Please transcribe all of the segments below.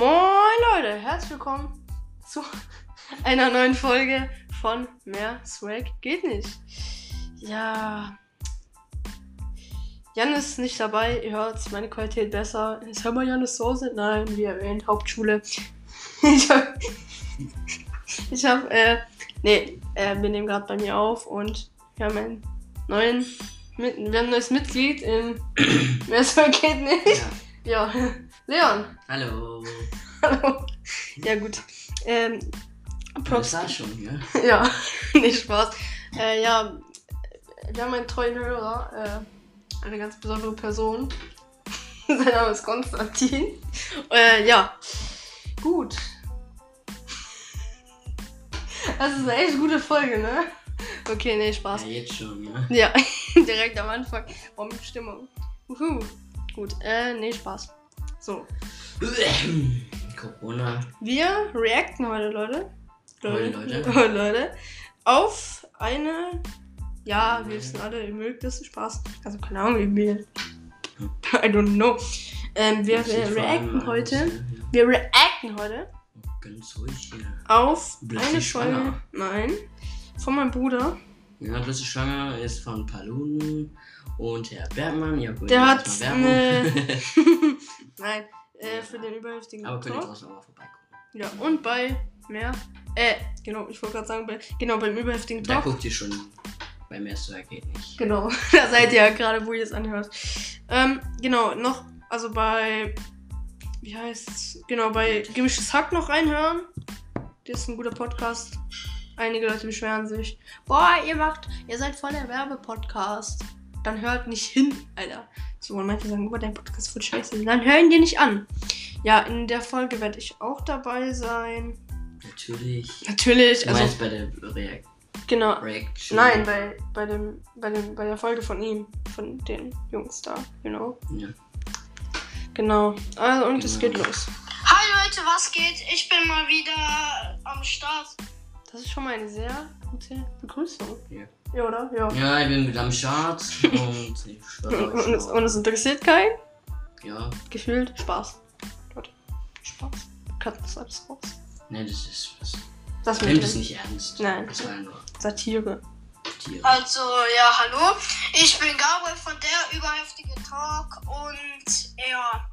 Moin Leute, herzlich willkommen zu einer neuen Folge von Mehr Swag geht nicht. Ja. Jan ist nicht dabei, ihr hört meine Qualität besser. Ist hör mal Jan ist zu Hause? Nein, wie erwähnt, Hauptschule. ich hab, ich hab, äh, nee, äh, wir nehmen gerade bei mir auf und wir haben einen neuen, wir haben ein neues Mitglied in Mehr Swag geht nicht. Ja. Ja, Leon. Hallo. Hallo. Ja, gut. Ähm, Das Props. war schon, ja. Ja, nicht Spaß. Äh, ja, wir haben einen treuen Hörer, äh, eine ganz besondere Person. Sein Name ist Konstantin. Äh, ja, gut. Das ist eine echt gute Folge, ne? Okay, nee, Spaß. Ja, jetzt schon, ja. Ja, direkt am Anfang. Bombenstimmung. Uhu. Gut, äh, nee, Spaß. So. Corona. Wir reacten heute, Leute. Leute. Heute, Leute. Auf eine. Ja, wir wissen alle, ihr mögt das Spaß. Also, keine Ahnung, wie wir. I don't know. Ähm, wir, reacten heute. Wir reacten heute Ganz ruhig hier. auf eine Folge. Nein. Von meinem Bruder. Ja, du bist schwanger, ist von Paluten und Herr Bergmann. Ja, gut, Der hat Werbung. Nein, äh, für den überheftigen Aber könnt ihr draußen auch mal vorbeigucken. Ja, und bei mehr. Äh, genau, ich wollte gerade sagen, bei, genau, beim überheftigen Da Talk. guckt ihr schon ersten Mal geht nicht. Genau, da seid ihr ja gerade, wo ihr es anhört. Ähm, genau, noch, also bei, wie heißt's? Genau, bei Gemischtes Hack noch reinhören. Das ist ein guter Podcast. Einige Leute beschweren sich. Boah, ihr macht, ihr seid voll der Werbepodcast. Dann hört nicht hin, Alter. So, und manche sagen, boah, dein Podcast ist voll scheiße. Dann hören die nicht an. Ja, in der Folge werde ich auch dabei sein. Natürlich. Natürlich, Du also, meinst bei der React genau. Reaction? Nein, bei, bei, dem, bei, dem, bei der Folge von ihm, von den Jungs da, genau. Ja. Genau. Also, und es Genau. geht los. Hi Leute, was geht? Ich bin mal wieder am Start. Das ist schon mal eine sehr gute Begrüßung. Ja. Ja, oder? Ja. Ja, ich bin wieder am Start und ich schwöre euch Und es, noch. und es interessiert keinen. Ja, Gefühlt Spaß. Leute, Spaß. Cutten das alles raus. ne, das ist was. Das Nimm mit das nicht ernst. Nein. Das war nur Satire. Tiere. Also, ja, hallo. Ich bin Gabriel von der überheftige Talk und ja.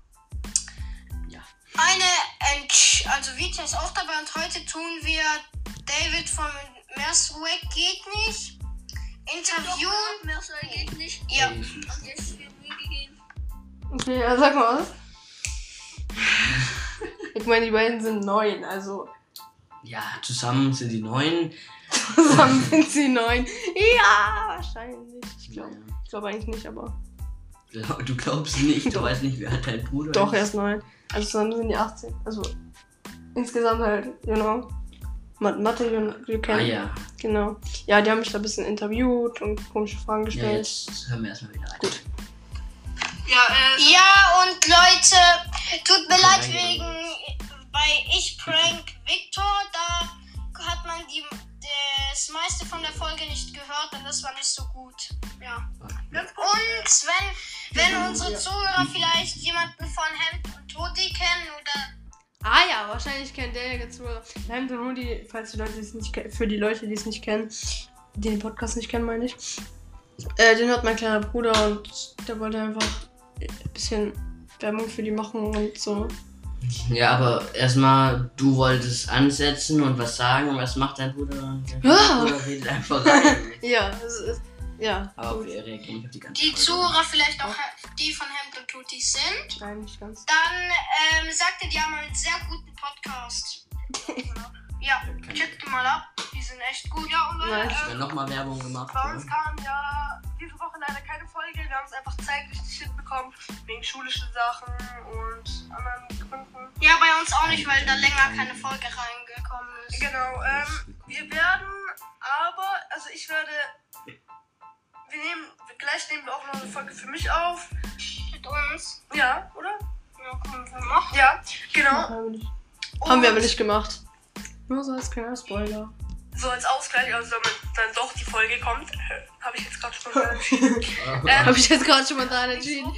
Ja. Eine, Entsch also Vita ist auch dabei und heute tun wir David von Mersweg geht nicht. Interviewen. Mersweg geht nicht. Ja. Okay, ja, sag mal was. Ich meine, die beiden sind neun, also Ja, zusammen sind die neun. zusammen sind sie neun. Ja, wahrscheinlich. Ich glaube Ja. ich glaub eigentlich nicht, aber. Du glaubst nicht, du Doch. weißt nicht, wer dein Bruder Doch, er ist. neun. Also zusammen sind die 18. Also insgesamt halt, you know. Mat- Mathe, you, you Ah can. ja. Genau. Ja, die haben mich da ein bisschen interviewt und komische Fragen Ja, gestellt. jetzt hören wir erstmal wieder rein. Gut. Ja, äh, ja, und Leute, tut mir leid Nein. wegen, bei Ich Prank Victor, da hat man die, das meiste von der Folge nicht gehört und das war nicht so gut. Ja. Und wenn, wenn unsere Zuhörer vielleicht jemanden von Hemd und Todi kennen oder ja, wahrscheinlich kennt der jetzt nur Hemd und Hoodie, falls die Leute die es nicht kennen, für die Leute, die es nicht kennen, die den Podcast nicht kennen, meine ich. Äh, den hört mein kleiner Bruder und der wollte einfach ein bisschen Werbung für die machen und so. Ja, aber erstmal, du wolltest ansetzen und was sagen und was macht dein Bruder? Dein Ja. Bruder redet einfach rein. Ja, es ist. Ja. Aber gut. wir reagieren nicht auf die ganze die Folge. Zuhörer vielleicht auch die von und Tutti sind, Nein, nicht ganz. dann ähm, sagt ihr, die haben einen sehr guten Podcast. ja, Kann- checkt die mal ab, die sind echt gut. Ja, und Nice. Ja, nochmal Werbung gemacht. Bei uns kam ja diese Woche leider keine Folge. Wir haben es einfach zeitlich nicht hinbekommen, wegen schulischen Sachen und anderen Gründen. Ja, bei uns auch nicht, weil da länger keine Folge reingekommen ist. Genau, ähm, wir werden aber, also ich werde, wir nehmen, gleich nehmen wir auch noch eine Folge für mich auf. Mit uns. Ja, oder? Ja, können wir machen. Ja, genau. Haben wir, nicht. Haben wir aber Und nicht gemacht. Nur so als kleiner Spoiler. So als Ausgleich, also damit dann doch die Folge kommt, äh, habe ich jetzt gerade schon mal entschieden. Ähm, Habe ich jetzt gerade schon mal dran so, entschieden.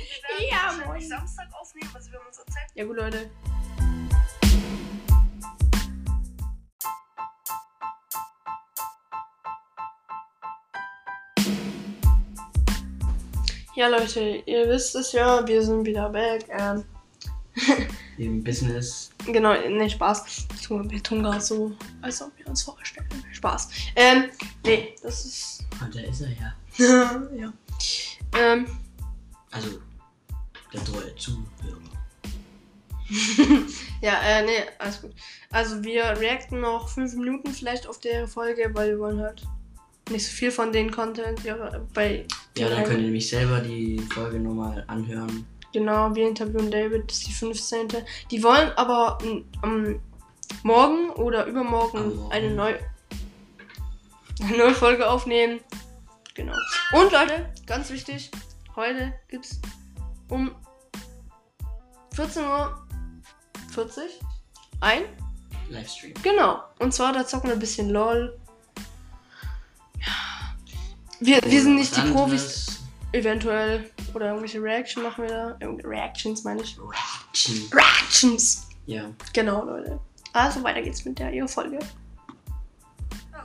Ja, moin. Samstag aufnehmen, also wir haben uns erzählt. Ja gut, Leute. Ja, Leute, ihr wisst es ja, wir sind wieder back. Ähm, Im Business. genau, ne, Spaß. Wir tun gerade so, als ob wir uns vorstellen. Spaß. Ähm, nee, das ist. Ah, da ist er ja. ja. Ähm, Also, der treue Zuhörer. ja, äh, nee, alles gut. Also, wir reacten noch fünf Minuten vielleicht auf der Folge, weil wir wollen halt nicht so viel von den Content ja, bei. Ja, dann könnt ihr nämlich selber die Folge nochmal anhören. Genau, wir interviewen David, das ist die 15. Die wollen aber m, am morgen oder übermorgen Morgen. eine neue, eine neue Folge aufnehmen. Genau. Und Leute, ganz wichtig, heute gibt's um 14.40 Uhr ein. Livestream. Genau. Und zwar, da zocken wir ein bisschen LOL. Wir, wir sind nicht die Profis. anderes. Eventuell. Oder irgendwelche Reaction machen wir da. Reactions meine ich. Reaction. Reactions. Ja. Genau, Leute. Also weiter geht's mit der Folge.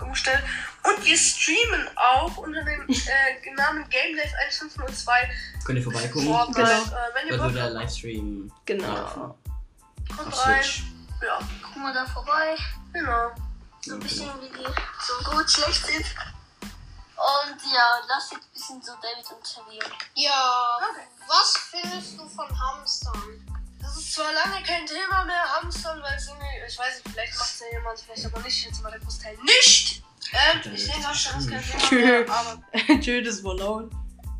umstellen. Und wir streamen auch unter dem äh, Namen GameLife 1502 Könnt ihr vorbeikommen? Fortnite. Genau. Äh, wenn ihr Wird der habt, Livestream. Genau. laufen. kommt Auf rein. Switch. Ja, Guck mal da vorbei. genau. So ein bisschen wie die so gut schlecht sind. Und ja, lass jetzt ein bisschen so David interviewen. Ja, Okay. was findest du von Hamstern? Das ist zwar lange kein Thema mehr, Hamstern, weil es irgendwie, ich weiß nicht, vielleicht macht es ja jemand, vielleicht aber nicht, jetzt mal der Großteil nicht. Ähm, Alter, ich das denke, ist Hamstern ist kein. Thema mehr, aber Tschö, das war laut.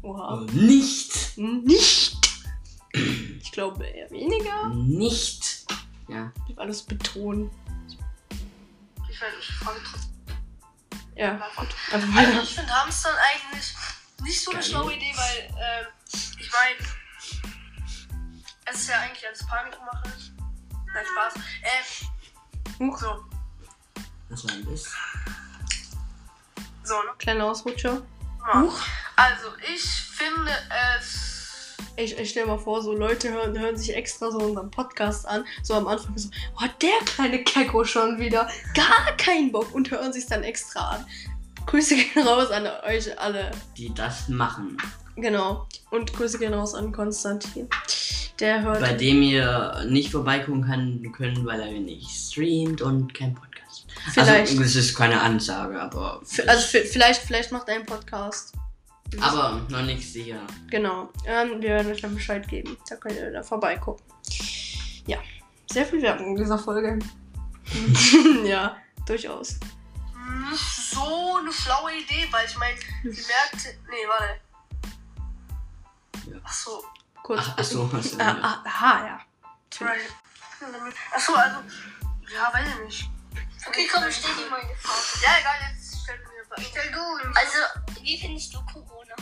Oha. Äh, Nicht. Nicht. Ich glaube eher weniger. Nicht. Ja. Ich alles betonen. ich werde mich frage trotzdem. Ja, gut. Also Also ich finde Hamstern eigentlich nicht so eine Geil. schlaue Idee, weil ähm, ich meine, es ist ja eigentlich als Panikmache. Nein, Spaß. Ähm, Huch. so, Was war denn das? so, ne? Kleiner Ausrutscher. Ja. Also ich finde es. Ich, ich stell mal vor, so Leute hören, hören sich extra so unseren Podcast an. So am Anfang so, oh, der kleine Kecko schon wieder. Gar keinen Bock. Und hören sich dann extra an. Grüße gehen raus an euch alle. Die das machen. Genau. Und Grüße gehen raus an Konstantin. Der hört. Bei dem ihr nicht vorbeikommen kann, können, weil er nicht streamt und kein Podcast. Vielleicht. Also, das ist keine Ansage, aber. Also vielleicht, vielleicht macht er einen Podcast. Wissen- aber noch nichts sicher. Genau. Ähm, wir werden euch dann Bescheid geben. Da könnt ihr da vorbeigucken. Ja. Sehr viel Werbung in dieser Folge. ja, durchaus. Nicht so eine schlaue Idee, weil ich meine, die Märkte. Nee, warte. Ja. Achso. Kurz. Ach, achso, achso. Ah, ah, aha, ja. Right. Achso, also. Ja, weiß ich nicht. Okay, komm, stell dir mal eine Frage. Ja, egal, jetzt stellt mir eine Frage. Stell du. Also, wie findest du Corona?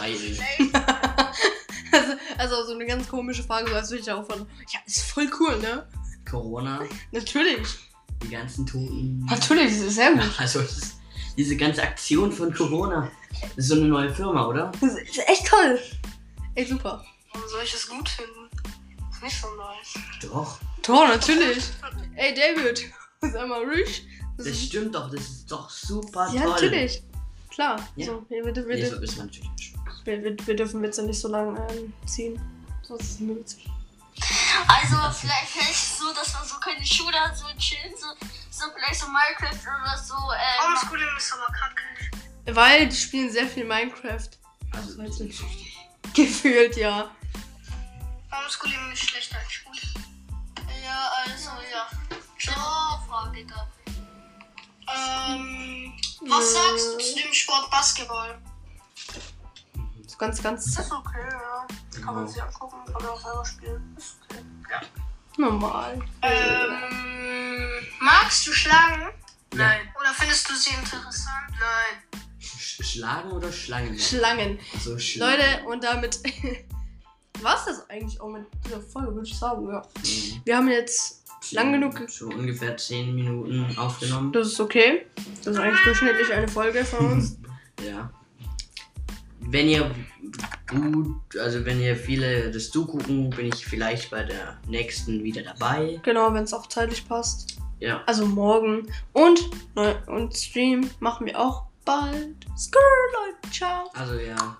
Geil. Also, also so eine ganz komische Frage, so als würde ich auch von. Ja, ist voll cool, ne? Corona, Natürlich. die ganzen Toten. Natürlich, das ist sehr gut. Also, das ist, diese ganze Aktion von Corona. Das ist so eine neue Firma, oder? Das ist echt toll. Ey, super. Warum soll ich das gut finden? Ist nicht so nice. Doch. Toll, natürlich. Ey, David. Sag mal, ruhig. Das Das stimmt doch, das ist doch super ja, toll. natürlich. Klar. Ja. So, wir, wir, wir, Nee, so ist man natürlich wir, wir, wir dürfen jetzt nicht so lange ähm, ziehen. Sonst ist es witzig. Also, vielleicht, vielleicht so, dass man so keine Schule hat, so chillen, so, so vielleicht so Minecraft oder so. Ähm, Homeschooling ist aber kacke. Weil die spielen sehr viel Minecraft. Also, weiß nicht. Gefühlt, ja. Homeschooling ist schlechter als Schule. ja, also, ja. Oh, Frage da. Ähm, was sagst du zu dem Sport Basketball? So ganz, ganz Das ist okay, ja. Kann man Genau. sich angucken, kann man auch selber spielen. Ist okay. normal. Ähm, magst du Schlangen? Nein. Oder findest du sie interessant? Nein. Sch Schlagen oder Schlangen? Schlangen. So Schlangen. Leute, und damit war es das eigentlich auch mit dieser Folge, würde ich sagen. Ja. Mhm. Wir haben jetzt lang genug. So ungefähr 10 Minuten aufgenommen. Das ist okay. Das ist eigentlich durchschnittlich eine Folge von uns. Ja. Wenn ihr gut, also wenn ihr viele das Du gucken, bin ich vielleicht bei der nächsten wieder dabei. genau, wenn es auch zeitlich passt. Ja. Also morgen. Und, und Stream machen wir auch bald. Skrrr, Leute, ciao. Also ja,